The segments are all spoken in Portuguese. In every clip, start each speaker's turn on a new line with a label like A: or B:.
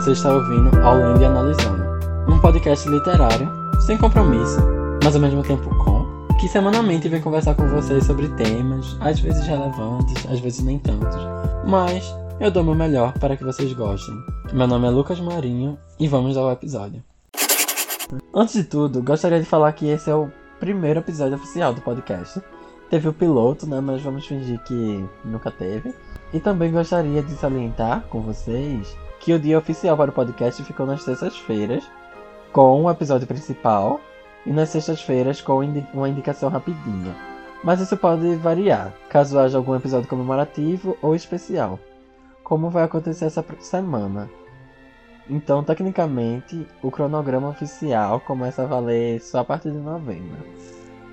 A: Você está ouvindo Ao Lendo e Analisando, um podcast literário sem compromisso, mas ao mesmo tempo com, que semanalmente vem conversar com vocês sobre temas, às vezes relevantes, às vezes nem tantos, mas eu dou meu melhor para que vocês gostem. Meu nome é Lucas Marinho e vamos ao episódio. Antes de tudo, gostaria de falar que esse é o primeiro episódio oficial do podcast. Teve o piloto, né? Mas vamos fingir que nunca teve. E também gostaria de salientar com vocês que o dia oficial para o podcast ficou nas terças-feiras, com o episódio principal, e nas sextas-feiras com uma indicação rapidinha. Mas isso pode variar, caso haja algum episódio comemorativo ou especial, como vai acontecer essa semana. Então, tecnicamente, o cronograma oficial começa a valer só a partir de novembro.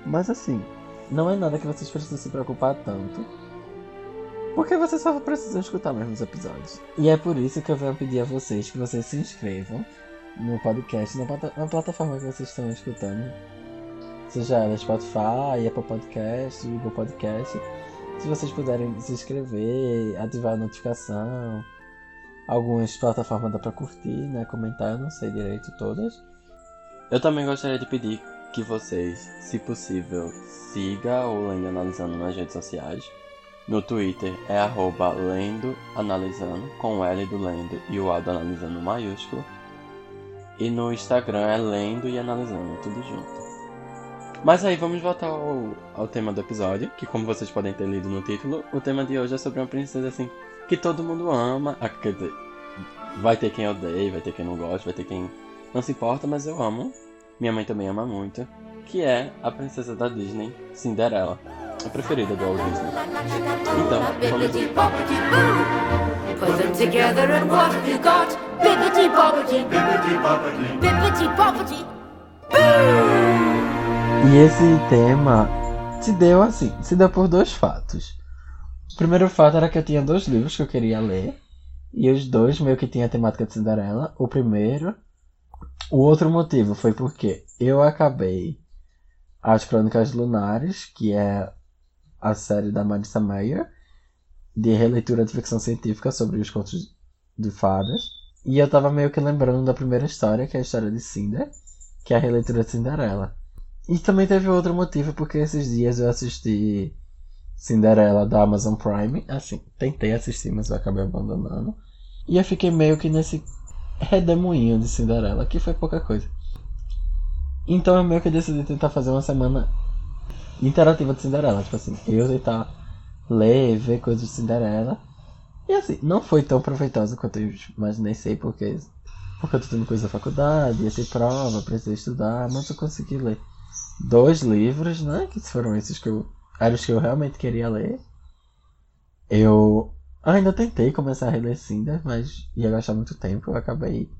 A: Mas assim, não é nada que vocês precisam se preocupar tanto porque vocês só precisam escutar mesmo os episódios. E é por isso que eu venho pedir a vocês que vocês se inscrevam no podcast, na, na plataforma que vocês estão escutando. Seja ela Spotify, Apple Podcast, Google Podcast. Se vocês puderem se inscrever, ativar a notificação. Algumas plataformas dá pra curtir, né? Comentar, eu não sei direito todas. Eu também gostaria de pedir que vocês, se possível, siga o Lendo Analisando nas redes sociais. No Twitter é arroba lendo analisando, com o L do lendo e o A do analisando maiúsculo. E no Instagram é lendo e analisando, tudo junto. Mas aí vamos voltar ao, ao tema do episódio, que como vocês podem ter lido no título, o tema de hoje é sobre uma princesa assim que todo mundo ama. Ah, quer dizer, vai ter quem odeia, vai ter quem não gosta, vai ter quem não se importa, mas eu amo. Minha mãe também ama muito. Que é a princesa da Disney, Cinderela a preferida do Walt Disney. Então, vamos Put them together and what have you got? Bibbidi bobbidi, bibbidi bobbidi, bibbidi bobbidi, E esse tema se deu assim, se deu por dois fatos. O primeiro fato era que eu tinha dois livros que eu queria ler. E os dois meio que tinham a temática de Cinderela. O primeiro. O outro motivo foi porque eu acabei As Crônicas Lunares, que é a série da Marissa Mayer, de releitura de ficção científica sobre os contos de fadas. E eu tava meio que lembrando da primeira história, que é a história de Cinder, que é a releitura de Cinderela. E também teve outro motivo, porque esses dias eu assisti Cinderela da Amazon Prime. Assim, tentei assistir, mas eu acabei abandonando. E eu fiquei meio que nesse redemoinho de Cinderela, que foi pouca coisa. Então eu meio que decidi tentar fazer uma semana interativa de Cinderela. Tipo assim, eu tentar ler, ver coisas de Cinderela. E assim, não foi tão proveitosa quanto eu imaginei ser, porque, porque eu tô tendo coisa da faculdade, ia ter prova, precisei estudar, mas eu consegui ler dois livros, né? Que foram esses que eu. Eram os que eu realmente queria ler. Eu ainda tentei começar a reler Cinder, mas ia gastar muito tempo, eu acabei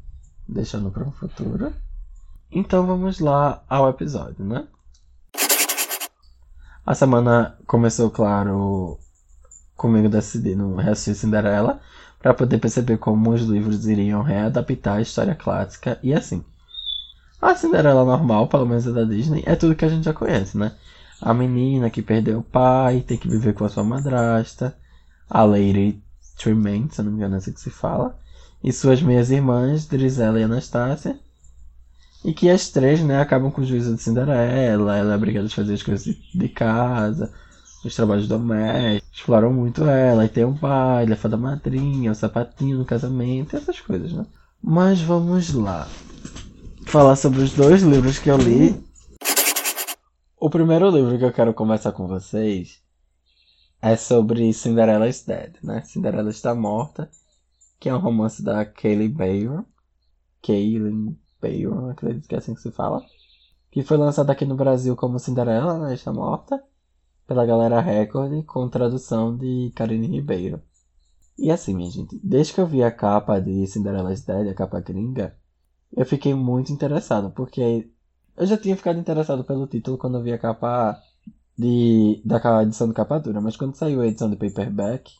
A: deixando para um futuro. Então vamos lá ao episódio, né? A semana começou, claro, comigo decidindo reassistir Cinderela para poder perceber como os livros iriam readaptar a história clássica e assim. A Cinderela normal, pelo menos a da Disney, é tudo que a gente já conhece, né? A menina que perdeu o pai, tem que viver com a sua madrasta, a Lady Tremaine, se não me engano é assim que se fala, e suas meias irmãs, Drizella e Anastácia, e que as três, né, acabam com o juízo de Cinderela, ela é obrigada a fazer as coisas de casa, os trabalhos domésticos, exploram muito ela, e tem um baile, a fada madrinha, o sapatinho no casamento, essas coisas, né? Mas vamos lá. Falar sobre os dois livros que eu li. O primeiro livro que eu quero conversar com vocês é sobre Cinderella is Dead, né? Cinderela está morta, que é um romance da Kaylee Bayer. Kaylin Bayron, acredito que é assim que se fala. Que foi lançado aqui no Brasil como Cinderela, né? Está morta. Pela galera Record, com tradução de Karine Ribeiro. E assim, minha gente, desde que eu vi a capa de Cinderella's Dead, a capa gringa, eu fiquei muito interessado, porque eu já tinha ficado interessado pelo título quando eu vi a capa de, da edição de capa dura, mas quando saiu a edição de paperback,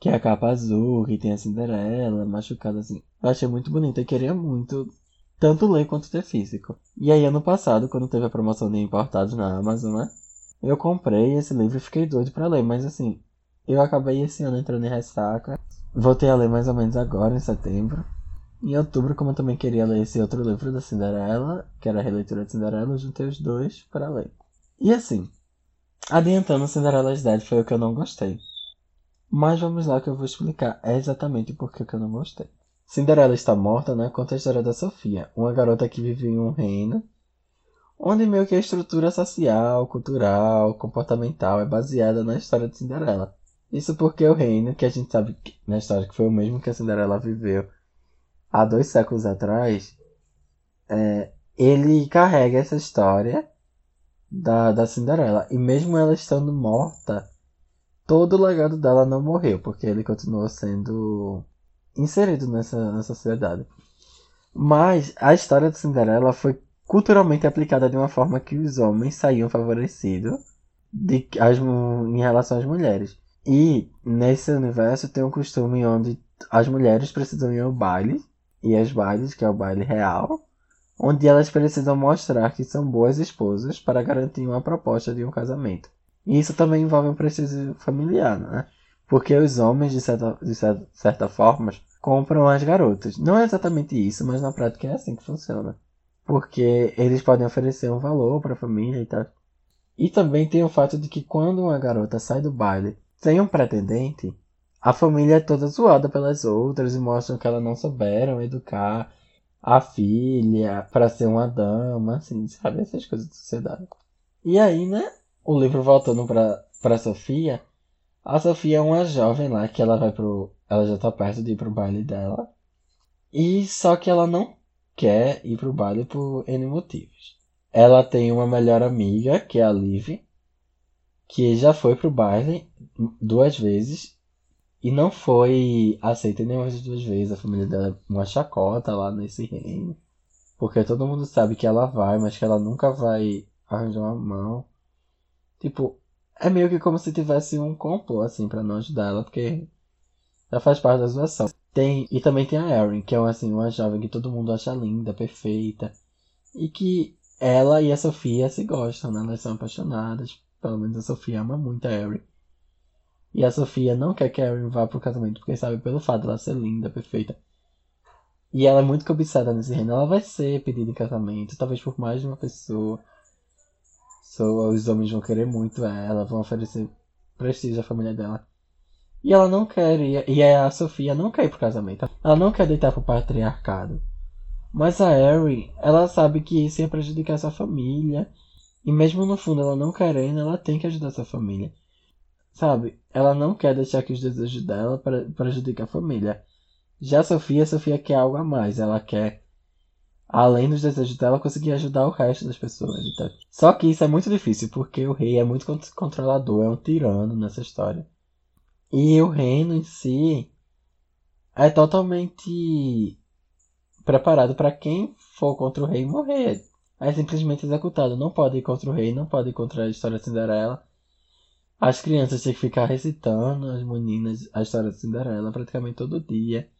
A: que é a capa azul, que tem a Cinderela machucada assim, eu achei muito bonito e queria muito tanto ler quanto ter físico. E aí, ano passado, quando teve a promoção de importados na Amazon, né? Eu comprei esse livro e fiquei doido para ler, mas assim, eu acabei esse ano entrando em ressaca. Voltei a ler mais ou menos agora, em setembro. Em outubro, como eu também queria ler esse outro livro da Cinderela, que era a releitura de Cinderela, eu juntei os dois para ler. E assim, adiantando Cinderella's Dead foi o que eu não gostei. Mas vamos lá que eu vou explicar exatamente por que eu não gostei. Cinderela está morta, né? Conta a história da Sofia, uma garota que vive em um reino onde meio que a estrutura social, cultural, comportamental é baseada na história de Cinderela. Isso porque o reino, que a gente sabe na história que foi o mesmo que a Cinderela viveu há dois séculos atrás, é, ele carrega essa história da, da Cinderela. E mesmo ela estando morta, todo o legado dela não morreu, porque ele continuou sendo inserido nessa, nessa sociedade. Mas a história de Cinderela foi culturalmente aplicada de uma forma que os homens saíam favorecidos de, as, em relação às mulheres. E nesse universo tem um costume onde as mulheres precisam ir ao baile, e as bailes, que é o baile real, onde elas precisam mostrar que são boas esposas para garantir uma proposta de um casamento. E isso também envolve um prestígio familiar, né? Porque os homens, de certa, de certa, forma, compram as garotas. Não é exatamente isso, mas na prática é assim que funciona. Porque eles podem oferecer um valor para a família e tal. E também tem o fato de que quando uma garota sai do baile sem um pretendente, a família é toda zoada pelas outras e mostram que elas não souberam educar a filha para ser uma dama, assim, sabe? Essas coisas da sociedade. E aí, né? O livro voltando pra Sofia. A Sofia é uma jovem lá que ela vai pro. Ela já tá perto de ir pro baile dela. E só que ela não quer ir pro baile por N motivos. Ela tem uma melhor amiga, que é a Liv, que já foi pro baile duas vezes e não foi aceita nenhuma das duas vezes. A família dela é uma chacota lá nesse reino. Porque todo mundo sabe que ela vai, mas que ela nunca vai arranjar uma mão. Tipo, é meio que como se tivesse um complô, assim, para não ajudar ela, porque ela faz parte da situação. Tem, e também tem a Erin, que é uma, assim, uma jovem que todo mundo acha linda, perfeita. E que ela e a Sofia se gostam, né? Elas são apaixonadas. Pelo menos a Sofia ama muito a Erin. E a Sofia não quer que a Erin vá pro casamento, porque sabe pelo fato dela ser linda, perfeita. E ela é muito cobiçada nesse reino. Ela vai ser pedida em casamento, talvez por mais de uma pessoa. Os homens vão querer muito ela, vão oferecer prestígio à família dela. E ela não quer, e a Sofia não quer ir pro casamento. Ela não quer deitar pro patriarcado. Mas a Erin, ela sabe que isso ia prejudicar sua família. E mesmo no fundo ela não querendo, ela tem que ajudar sua família. Sabe? Ela não quer deixar que os desejos dela prejudiquem a família. Já a Sofia, a Sofia quer algo a mais. Ela quer, além dos desejos dela, conseguir ajudar o resto das pessoas. Então. Só que isso é muito difícil, porque o rei é muito controlador, é um tirano nessa história. E o reino em si é totalmente preparado para quem for contra o rei morrer. É simplesmente executado. Não pode ir contra o rei, não pode ir contra a história de Cinderela. As crianças têm que ficar recitando, as meninas, a história de Cinderela praticamente todo dia.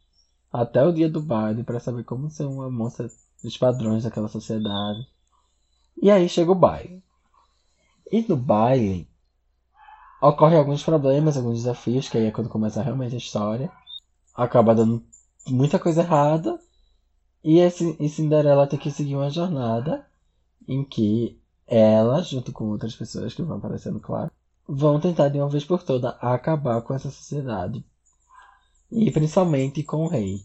A: Até o dia do baile, para saber como ser uma moça dos padrões daquela sociedade. E aí chega o baile. E no baile, ocorrem alguns problemas, alguns desafios, que aí é quando começa realmente a história. Acaba dando muita coisa errada. E, esse, e Cinderela tem que seguir uma jornada em que ela, junto com outras pessoas que vão aparecendo, claro, vão tentar de uma vez por todas acabar com essa sociedade. E principalmente com o rei.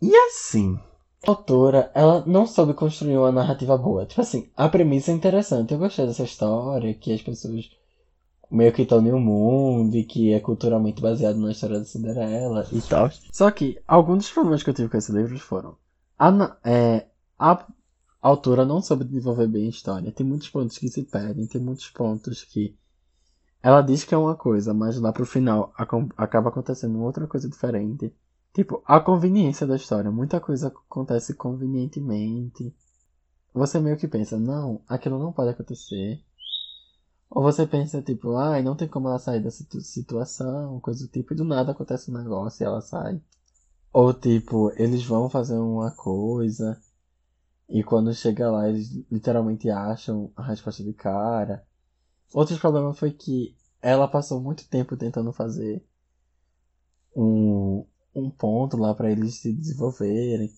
A: E assim, autora, ela não soube construir uma narrativa boa. Tipo assim, a premissa é interessante. Eu gostei dessa história, que as pessoas meio que estão em um mundo e que é culturalmente baseado na história da Cinderela e tal. Só que alguns dos problemas que eu tive com esse livro foram. A, é, a autora não soube desenvolver bem a história. Tem muitos pontos que se perdem, tem muitos pontos que ela diz que é uma coisa, mas lá pro final acaba acontecendo outra coisa diferente. Tipo, a conveniência da história. Muita coisa acontece convenientemente. Você meio que pensa, não, aquilo não pode acontecer. Ou você pensa, tipo, ai, não tem como ela sair dessa situação, coisa do tipo, e do nada acontece um negócio e ela sai. Ou tipo, eles vão fazer uma coisa e quando chega lá eles literalmente acham a resposta de cara. Outro problema foi que ela passou muito tempo tentando fazer um, um ponto lá para eles se desenvolverem.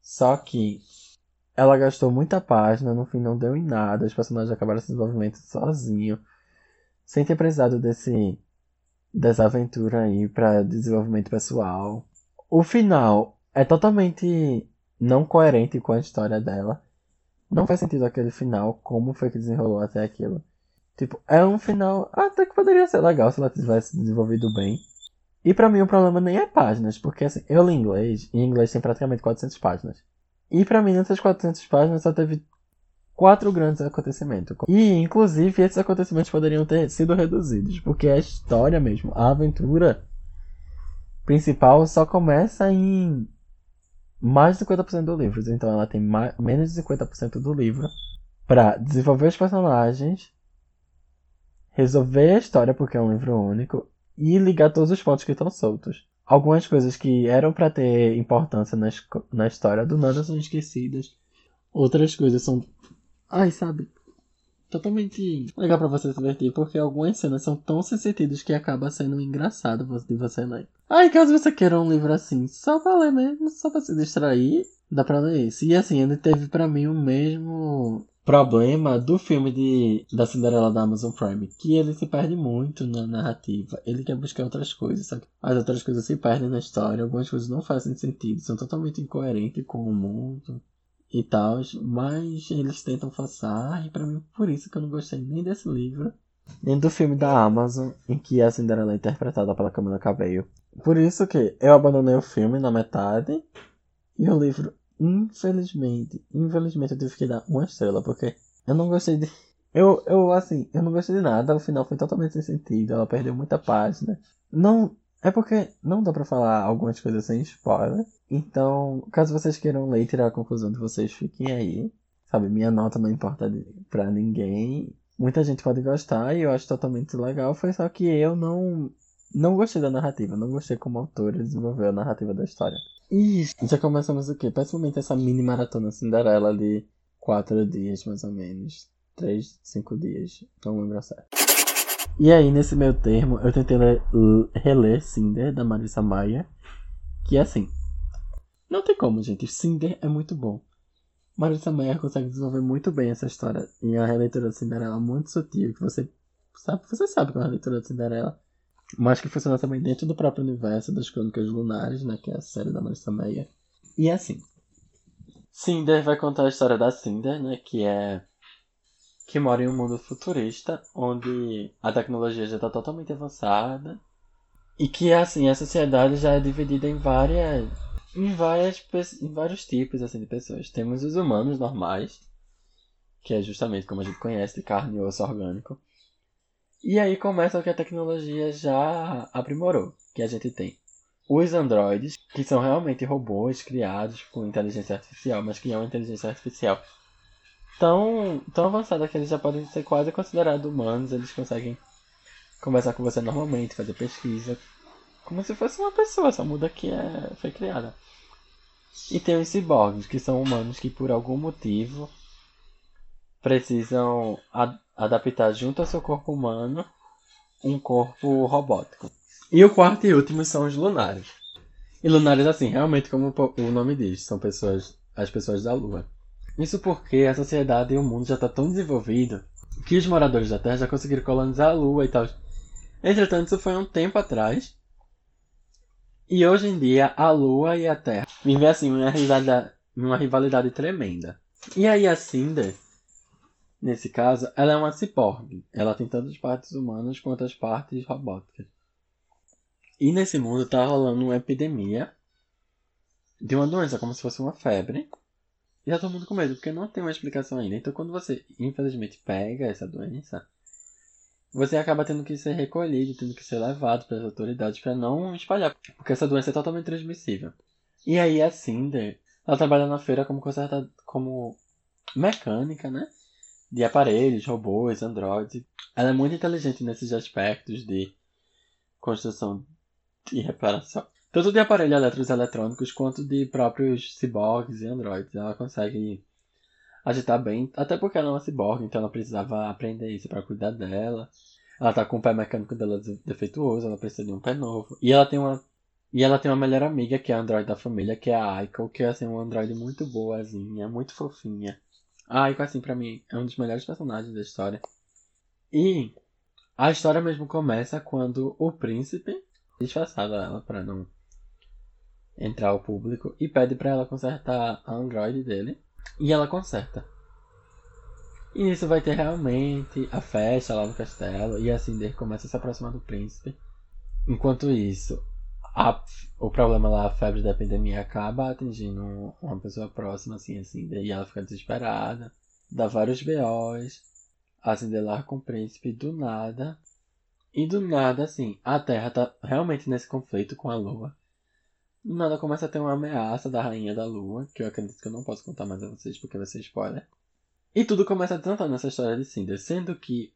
A: Só que ela gastou muita página, no fim não deu em nada, os personagens acabaram esse desenvolvimento sozinho, sem ter precisado desse dessa aventura aí para desenvolvimento pessoal. O final é totalmente não coerente com a história dela. Não faz sentido aquele final, como foi que desenrolou até aquilo. Tipo, é um final até que poderia ser legal se ela tivesse desenvolvido bem. E para mim o problema nem é páginas, porque assim, eu li inglês, e inglês tem praticamente 400 páginas. E para mim nessas 400 páginas só teve quatro grandes acontecimentos. E inclusive esses acontecimentos poderiam ter sido reduzidos, porque a história mesmo, a aventura principal só começa em mais de 50% do livro. Então ela tem mais, menos de 50% do livro para desenvolver os personagens, resolver a história, porque é um livro único, e ligar todos os pontos que estão soltos. Algumas coisas que eram para ter importância na, na história do nada são esquecidas. Outras coisas são. Ai, sabe? Totalmente legal para você se divertir, porque algumas cenas são tão sem sentidos que acaba sendo engraçado de você ler. Ai, caso você queira um livro assim, só pra ler mesmo, só pra se distrair, dá pra ler isso. E assim, ele teve para mim o mesmo problema do filme de, da Cinderela da Amazon Prime, que ele se perde muito na narrativa. Ele quer buscar outras coisas, sabe? As outras coisas se perdem na história, algumas coisas não fazem sentido, são totalmente incoerentes com o mundo e tal, mas eles tentam forçar, e para mim por isso que eu não gostei nem desse livro, nem do filme da Amazon, em que a Cinderela é interpretada pela Camila Cabello. Por isso que eu abandonei o filme na metade, e o livro Infelizmente, infelizmente eu tive que dar uma estrela, porque eu não gostei de. Eu, eu, assim, eu não gostei de nada, o final foi totalmente sem sentido, ela perdeu muita página. Não. É porque não dá pra falar algumas coisas sem spoiler. Então, caso vocês queiram ler e tirar a conclusão de vocês, fiquem aí. Sabe, minha nota não importa pra ninguém. Muita gente pode gostar e eu acho totalmente legal. Foi só que eu não. Não gostei da narrativa, não gostei como autor desenvolveu a narrativa da história. Isso. Já começamos o quê? Pessoalmente essa mini maratona Cinderela de quatro dias, mais ou menos. Três, cinco dias. Não lembro certo. E aí, nesse meio termo, eu tentei ler, reler Cinder, da Marissa Maia. Que é assim. Não tem como, gente. Cinder é muito bom. Marissa Maia consegue desenvolver muito bem essa história. E a releitura de Cinderela é muito sutil. Que você sabe, você sabe que é uma releitura de Cinderela mas que funciona também dentro do próprio universo das Crônicas Lunares, né? Que é a série da Marissa Meia. E é assim. Cinder vai contar a história da Cinder, né? Que é. Que mora em um mundo futurista, onde a tecnologia já está totalmente avançada. E que, assim, a sociedade já é dividida em várias. Em, várias, em vários tipos assim, de pessoas. Temos os humanos normais, que é justamente como a gente conhece, de carne e osso orgânico. E aí começa o que a tecnologia já aprimorou, que a gente tem os androides, que são realmente robôs criados com inteligência artificial, mas que é uma inteligência artificial tão, tão avançada que eles já podem ser quase considerados humanos, eles conseguem conversar com você normalmente, fazer pesquisa, como se fosse uma pessoa, só muda que é, foi criada. E tem os ciborgues, que são humanos que por algum motivo precisam adaptar junto ao seu corpo humano um corpo robótico. E o quarto e último são os lunares. E lunares, assim, realmente como o nome diz, são pessoas, as pessoas da Lua. Isso porque a sociedade e o mundo já está tão desenvolvido que os moradores da Terra já conseguiram colonizar a Lua e tal. Entretanto, isso foi um tempo atrás. E hoje em dia, a Lua e a Terra vivem assim uma rivalidade, uma rivalidade tremenda. E aí a Cinder Nesse caso, ela é uma ciborgue. Ela tem tantas partes humanas quanto as partes robóticas. E nesse mundo tá rolando uma epidemia de uma doença, como se fosse uma febre. E tá todo mundo com medo, porque não tem uma explicação ainda. Então, quando você, infelizmente, pega essa doença, você acaba tendo que ser recolhido, tendo que ser levado pelas autoridades para não espalhar, porque essa doença é totalmente transmissível. E aí a Cinder, ela trabalha na feira como como mecânica, né? De aparelhos, robôs, androides. Ela é muito inteligente nesses aspectos de construção e reparação. Tanto de aparelhos elétricos eletrônicos quanto de próprios ciborgues e androides. Ela consegue agitar bem, até porque ela é uma ciborgue, então ela precisava aprender isso para cuidar dela. Ela tá com o pé mecânico dela defeituoso, ela precisa de um pé novo. E ela tem uma E ela tem uma melhor amiga, que é a android da família, que é a Aiko, que é assim, uma android muito boazinha, muito fofinha. A Aiko, assim, pra mim, é um dos melhores personagens da história. E a história mesmo começa quando o príncipe, disfarçado ela pra não entrar ao público, e pede para ela consertar a android dele. E ela conserta. E nisso vai ter realmente a festa lá no castelo. E a Cinder começa a se aproximar do príncipe. Enquanto isso, a, o problema lá, a febre da epidemia, acaba atingindo uma pessoa próxima, assim, assim. Daí ela fica desesperada. Dá vários BOs. A Cinder larga com o príncipe do nada. E do nada, assim, a Terra tá realmente nesse conflito com a Lua. Do nada começa a ter uma ameaça da Rainha da Lua, que eu acredito que eu não posso contar mais a vocês porque vai ser spoiler. E tudo começa a tentar nessa história de Cinder, sendo que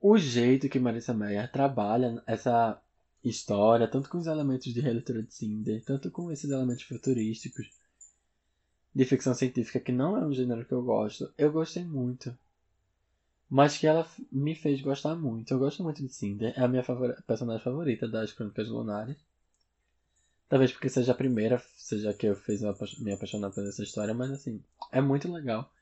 A: o jeito que Marissa Meyer trabalha essa história, tanto com os elementos de releitura de Cinder, tanto com esses elementos futurísticos de ficção científica, que não é um gênero que eu gosto, eu gostei muito. Mas que ela me fez gostar muito. Eu gosto muito de Cinder, é a minha favor personagem favorita das Crônicas Lunares. Talvez porque seja a primeira, seja que eu fiz me apaixonar por essa história, mas assim, é muito legal.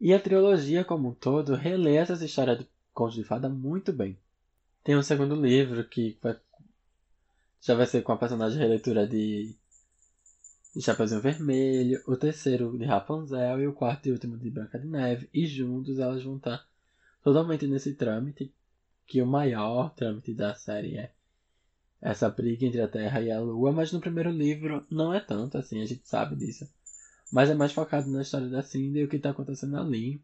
A: E a trilogia como um todo relê essas histórias de Contos de Fada muito bem. Tem um segundo livro que vai, já vai ser com a personagem releitura de, Chapeuzinho Vermelho, o terceiro de Rapunzel e o quarto e último de Branca de Neve. E juntos elas vão estar totalmente nesse trâmite, que o maior trâmite da série é essa briga entre a Terra e a Lua, mas no primeiro livro não é tanto assim, a gente sabe disso. Mas é mais focado na história da Cindy e o que está acontecendo ali.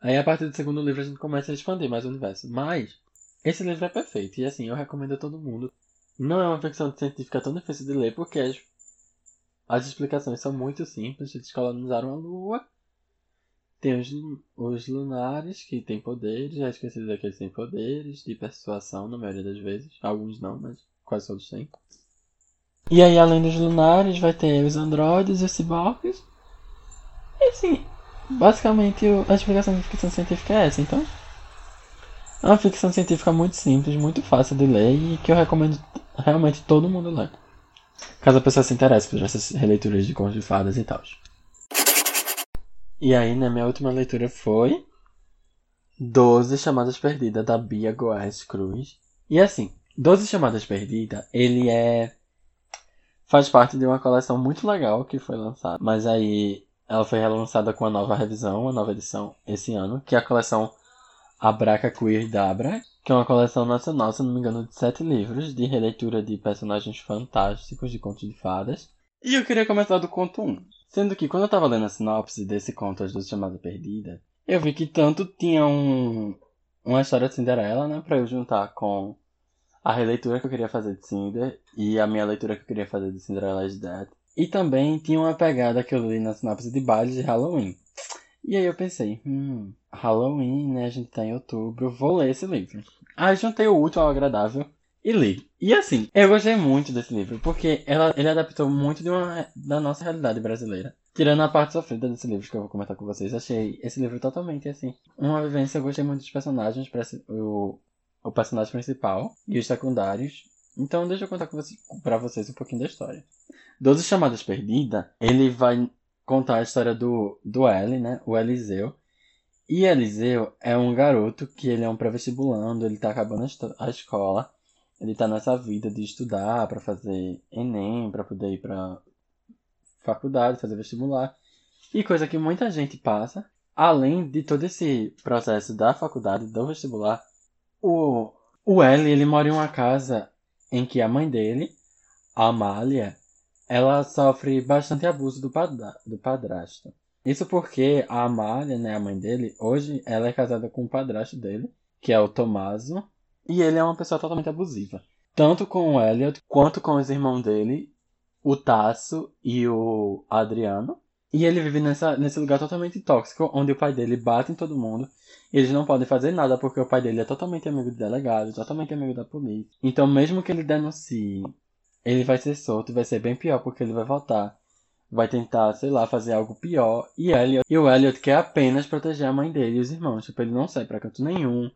A: Aí a partir do segundo livro a gente começa a expandir mais o universo. Mas esse livro é perfeito e assim, eu recomendo a todo mundo. Não é uma ficção científica tão difícil de ler porque as, as explicações são muito simples. Eles colonizaram a Lua tem os, os lunares, que têm poderes, já esqueci eles têm poderes de persuasão na maioria das vezes. Alguns não, mas quase todos têm. E aí, além dos lunares, vai ter os androides e os ciborgues. E assim, basicamente a explicação de ficção científica é essa, então. É uma ficção científica muito simples, muito fácil de ler e que eu recomendo realmente todo mundo ler. Caso a pessoa se interesse por essas releituras de contos de fadas e tal. E aí, né, minha última leitura foi Doze Chamadas Perdidas, da Bia Goes Cruz. E assim, Doze Chamadas Perdidas, ele é... Faz parte de uma coleção muito legal que foi lançada. Mas aí, ela foi relançada com a nova revisão, a nova edição, esse ano. Que é a coleção Abraca Queer Dabra. Que é uma coleção nacional, se não me engano, de sete livros de releitura de personagens fantásticos de contos de fadas. E eu queria começar do conto 1. Sendo que quando eu tava lendo a sinopse desse conto As Duas Chamadas Perdidas, eu vi que tanto tinha um, uma história de Cinderela, né, pra eu juntar com a releitura que eu queria fazer de Cinder e a minha leitura que eu queria fazer de Cinderella is Dead. E também tinha uma pegada que eu li na sinopse de baile de Halloween. E aí eu pensei, hum, Halloween, né, a gente tá em outubro, vou ler esse livro. Aí juntei o útil ao agradável e li. E assim, eu gostei muito desse livro, porque ela, ele adaptou muito de uma, da nossa realidade brasileira. Tirando a parte sofrida desse livro que eu vou comentar com vocês, achei esse livro totalmente assim. Uma vivência, eu gostei muito dos personagens, o, o personagem principal e os secundários. Então deixa eu contar com vocês, pra vocês um pouquinho da história. Doze Chamadas Perdida, ele vai contar a história do, do L, né? O Eliseu. E Eliseu é um garoto que ele é um pré-vestibulando, ele tá acabando a escola ele tá nessa vida de estudar para fazer Enem, para poder ir para faculdade, fazer vestibular. E coisa que muita gente passa, além de todo esse processo da faculdade, do vestibular, o, o L, ele mora em uma casa em que a mãe dele, a Amália, ela sofre bastante abuso do, padra, do padrasto. Isso porque a Amália, né, a mãe dele, hoje ela é casada com o padrasto dele, que é o Tomaso, e ele é uma pessoa totalmente abusiva. Tanto com o Elliot quanto com os irmãos dele, o Tasso e o Adriano. E ele vive nessa, nesse lugar totalmente tóxico, onde o pai dele bate em todo mundo. E eles não podem fazer nada porque o pai dele é totalmente amigo do delegado, totalmente amigo da polícia. Então, mesmo que ele denuncie, ele vai ser solto e vai ser bem pior porque ele vai voltar. Vai tentar, sei lá, fazer algo pior. E, Elliot, e o Elliot quer apenas proteger a mãe dele e os irmãos. Tipo, ele não sai pra canto nenhum.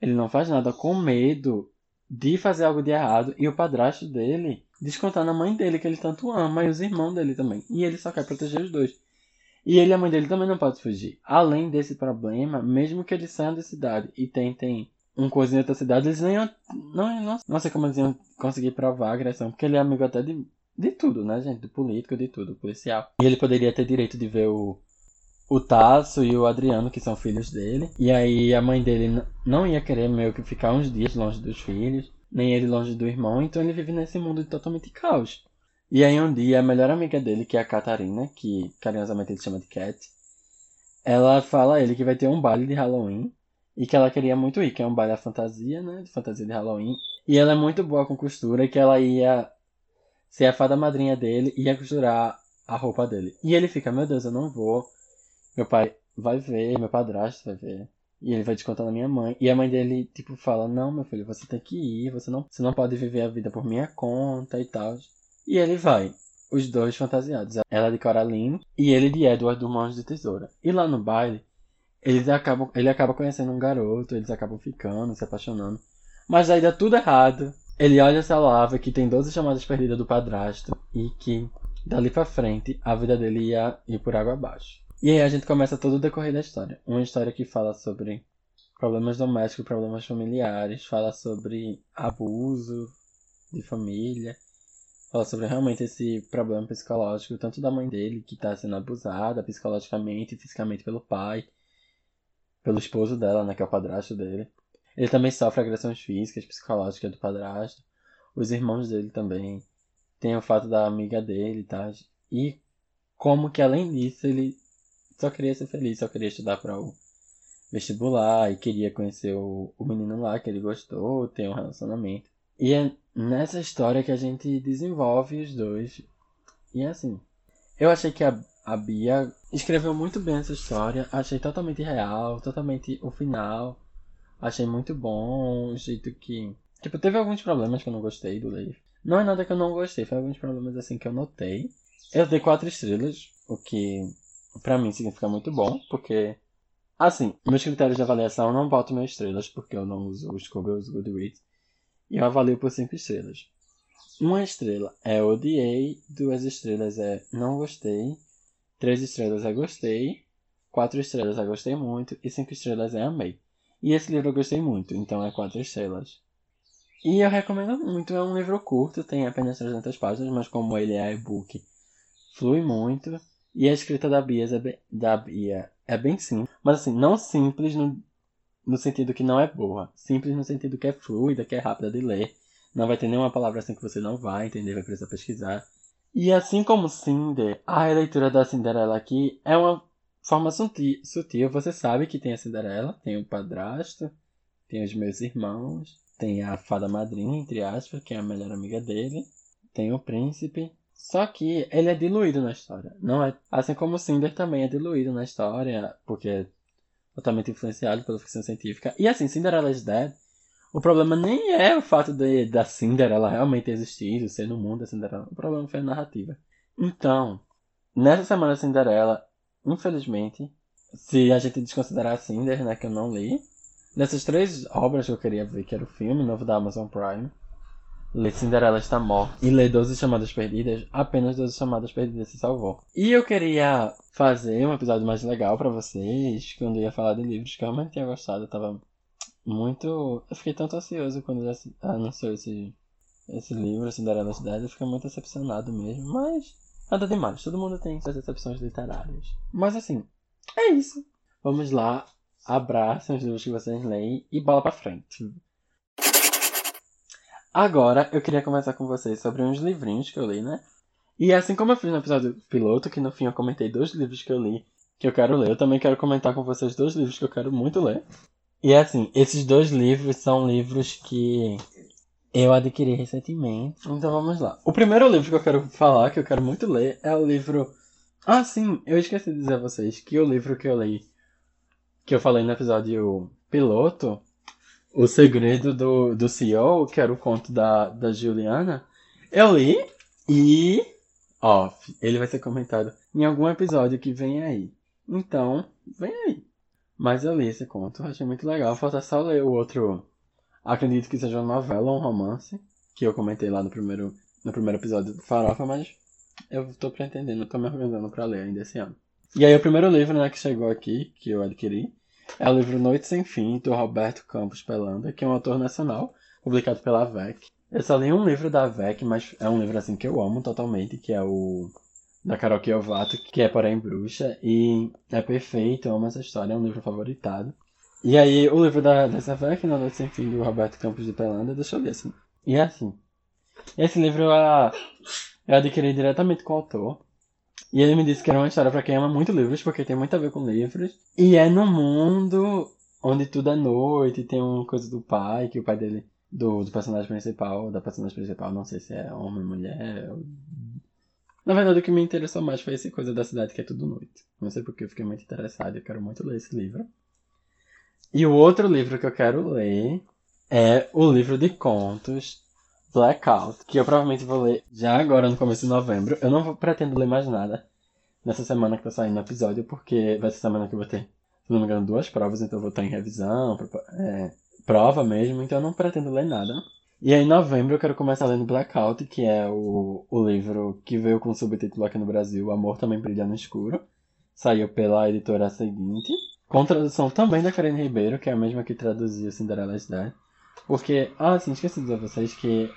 A: Ele não faz nada com medo de fazer algo de errado e o padrasto dele descontar na mãe dele que ele tanto ama e os irmãos dele também. E ele só quer proteger os dois. E ele e a mãe dele também não podem fugir. Além desse problema, mesmo que eles saiam da cidade e tentem um em outra cidade, eles nem. Não, não, não sei como eles iam conseguir provar a agressão, porque ele é amigo até de, de tudo, né, gente? Do político, de tudo, policial. E ele poderia ter direito de ver o, o Tasso e o Adriano, que são filhos dele. E aí a mãe dele não ia querer meio que ficar uns dias longe dos filhos, nem ele longe do irmão, então ele vive nesse mundo totalmente caos. E aí um dia a melhor amiga dele, que é a Catarina, que carinhosamente ele chama de Cat, ela fala a ele que vai ter um baile de Halloween e que ela queria muito ir, que é um baile à fantasia, né? De fantasia de Halloween. E ela é muito boa com costura e que ela ia ser a fada madrinha dele e ia costurar a roupa dele. E ele fica, meu Deus, eu não vou. Meu pai vai ver, meu padrasto vai ver. E ele vai descontar na minha mãe. E a mãe dele, tipo, fala, não, meu filho, você tem que ir, você não, você não pode viver a vida por minha conta e tal. E ele vai. Os dois fantasiados. Ela de Coraline e ele de Edward do Mãos de Tesoura. E lá no baile, eles acabam, ele acaba conhecendo um garoto, eles acabam ficando, se apaixonando. Mas aí dá tudo errado. Ele olha essa lava que tem 12 chamadas perdidas do padrasto e que dali pra frente a vida dele ia ir por água abaixo. E aí a gente começa todo o decorrer da história. Uma história que fala sobre problemas domésticos, problemas familiares, fala sobre abuso de família, Fala sobre realmente esse problema psicológico, tanto da mãe dele, que está sendo abusada psicologicamente e fisicamente pelo pai, pelo esposo dela, né, que é o padrasto dele. Ele também sofre agressões físicas, psicológicas do padrasto. Os irmãos dele também. Tem o fato da amiga dele, tá? E como que além disso ele só queria ser feliz, só queria estudar para o vestibular e queria conhecer o, o menino lá que ele gostou, ter um relacionamento. E é nessa história que a gente desenvolve os dois. E é assim, eu achei que a, a Bia escreveu muito bem essa história, achei totalmente real, totalmente o final. Achei muito bom, o jeito que. Tipo, teve alguns problemas que eu não gostei do livro. Não é nada que eu não gostei, foi alguns problemas assim que eu notei. Eu dei quatro estrelas, o que para mim significa muito bom, porque assim, meus critérios de avaliação eu não boto minhas estrelas, porque eu não uso o Scooby, eu uso Goodreads. E eu avalio por 5 estrelas. Uma estrela é odiei, duas estrelas é não gostei, três estrelas é gostei, quatro estrelas é gostei muito e cinco estrelas é amei. E esse livro eu gostei muito, então é quatro estrelas. E eu recomendo muito, é um livro curto, tem apenas 300 páginas, mas como ele é e-book, flui muito. E a escrita da Bia, é bem, da Bia é bem simples, mas assim, não simples no no sentido que não é boa. Simples no sentido que é fluida, que é rápida de ler. Não vai ter nenhuma palavra assim que você não vai entender, vai precisar pesquisar. E assim como Cinder, a releitura da Cinderela aqui é uma forma sutil. Você sabe que tem a Cinderela, tem o padrasto, tem os meus irmãos, tem a fada madrinha, entre aspas, que é a melhor amiga dele, tem o príncipe. Só que ele é diluído na história. Não é assim como Cinder também é diluído na história, porque totalmente influenciado pela ficção científica. E assim, Cinderella's Dead, o problema nem é o fato de, da Cinderela realmente existir, ser no mundo da Cinderela. O problema foi a narrativa. Então, nessa semana Cinderela, infelizmente, se a gente desconsiderar Cinder, né, que eu não li, nessas três obras que eu queria ver, que era o filme novo da Amazon Prime, Ler Cinderela está morta e ler 12 chamadas perdidas, apenas 12 chamadas perdidas se salvou. E eu queria fazer um episódio mais legal para vocês, quando eu ia falar de livros que eu realmente tinha gostado. Eu tava muito. Eu fiquei tanto ansioso quando já anunciou esse, esse livro, Cinderela Cidade. Eu fiquei muito decepcionado mesmo, mas nada demais. Todo mundo tem suas decepções literárias. Mas assim, é isso. Vamos lá. Abraçem os livros que vocês leem e bola pra frente. Agora eu queria conversar com vocês sobre uns livrinhos que eu li, né? E assim como eu fiz no episódio piloto, que no fim eu comentei dois livros que eu li que eu quero ler, eu também quero comentar com vocês dois livros que eu quero muito ler. E assim, esses dois livros são livros que eu adquiri recentemente. Então vamos lá. O primeiro livro que eu quero falar, que eu quero muito ler, é o livro. Ah, sim, eu esqueci de dizer a vocês que o livro que eu li, que eu falei no episódio piloto, o Segredo do, do CEO, que era o conto da, da Juliana, eu li e. Off. Ele vai ser comentado em algum episódio que vem aí. Então, vem aí. Mas eu li esse conto, achei muito legal. Falta só ler o outro. Acredito que seja uma novela ou um romance, que eu comentei lá no primeiro, no primeiro episódio do Farofa, mas eu tô pretendendo, tô me organizando pra ler ainda esse ano. E aí o primeiro livro né, que chegou aqui, que eu adquiri, é o livro Noite Sem Fim, do Roberto Campos Pelanda, que é um autor nacional, publicado pela VEC. Eu só li um livro da VEC, mas é um livro assim que eu amo totalmente, que é o da Carol Kiovato, que é Porém Bruxa, e é perfeito, eu amo essa história, é um livro favoritado. E aí, o livro da, dessa VEC, Na Noite Sem Fim, do Roberto Campos de Pelanda, deixa eu ver assim. E é assim. Esse livro eu, eu adquiri diretamente com o autor. E ele me disse que era uma história para quem ama muito livros, porque tem muito a ver com livros. E é no mundo onde tudo é noite, tem uma coisa do pai, que o pai dele, do, do personagem principal, da personagem principal, não sei se é homem, mulher. Na verdade, o que me interessou mais foi essa coisa da cidade que é tudo noite. Não sei porque eu fiquei muito interessado, eu quero muito ler esse livro. E o outro livro que eu quero ler é o livro de contos Blackout, que eu provavelmente vou ler já agora no começo de novembro. Eu não pretendo ler mais nada nessa semana que tá saindo o episódio, porque vai ser semana que eu vou ter, se não me engano, duas provas, então eu vou estar em revisão, é, prova mesmo, então eu não pretendo ler nada. E aí, em novembro, eu quero começar lendo Blackout, que é o, o livro que veio com o subtítulo aqui no Brasil, Amor Também Brilha no Escuro. Saiu pela editora seguinte. Com tradução também da Karine Ribeiro, que é a mesma que traduziu Cinderella's Dead. Porque, ah, sim, esqueci de dizer a vocês que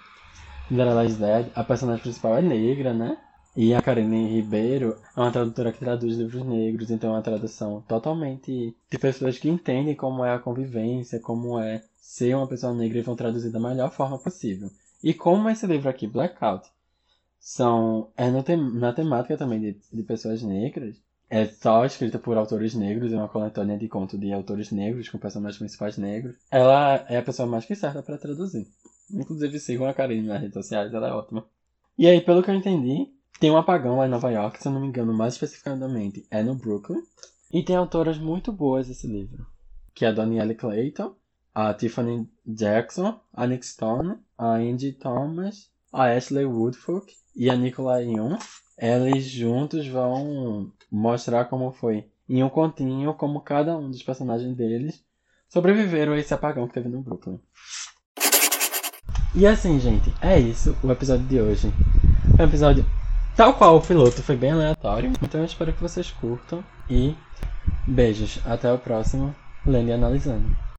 A: Cinderella's Dead, a personagem principal é negra, né? E a Karine Ribeiro é uma tradutora que traduz livros negros, então é uma tradução totalmente de pessoas que entendem como é a convivência, como é ser uma pessoa negra e vão traduzir da melhor forma possível. E como esse livro aqui, Blackout, são é no tem, na temática também de, de pessoas negras, é só escrita por autores negros, é uma coletânea de contos de autores negros, com personagens principais negros. Ela é a pessoa mais que certa para traduzir. Inclusive sigam a Karine nas redes sociais, ela é ótima. E aí, pelo que eu entendi, tem um apagão lá em Nova York, se eu não me engano, mais especificamente é no Brooklyn. E tem autoras muito boas esse livro. Que é a Danielle Clayton, a Tiffany Jackson, a Nick Stone, a Angie Thomas, a Ashley Woodfolk e a Nicola Young. Eles juntos vão mostrar como foi em um continho como cada um dos personagens deles sobreviveram a esse apagão que teve no Brooklyn. E assim, gente, é isso o episódio de hoje. É um episódio tal qual o piloto, foi bem aleatório. Então eu espero que vocês curtam e beijos. Até o próximo Lendo e Analisando.